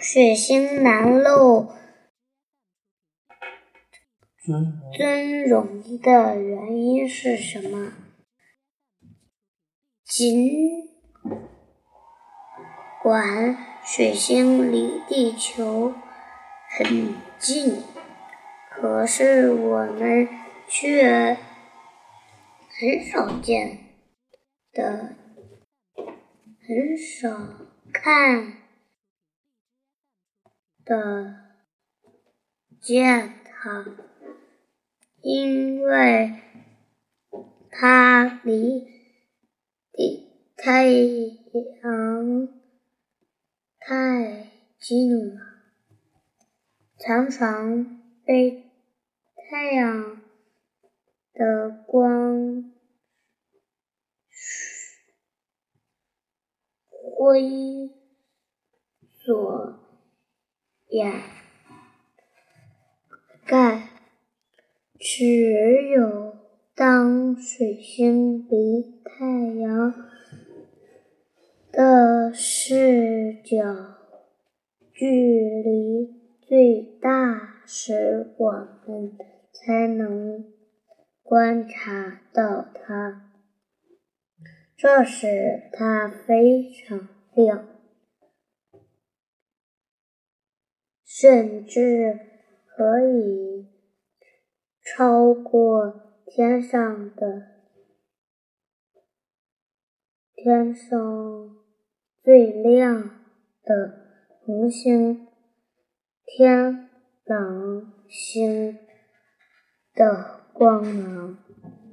水星南露尊容的原因是什么？尽管水星离地球很近，可是我们却很少见的，很少看的见他，因为他离地太阳太近了，常常被太阳的光辉掩盖。只有当水星离太阳的视角距离最大时，我们才能观察到它。这时它非常亮，甚至可以。超过天上的天上最亮的恒星天狼星的光芒。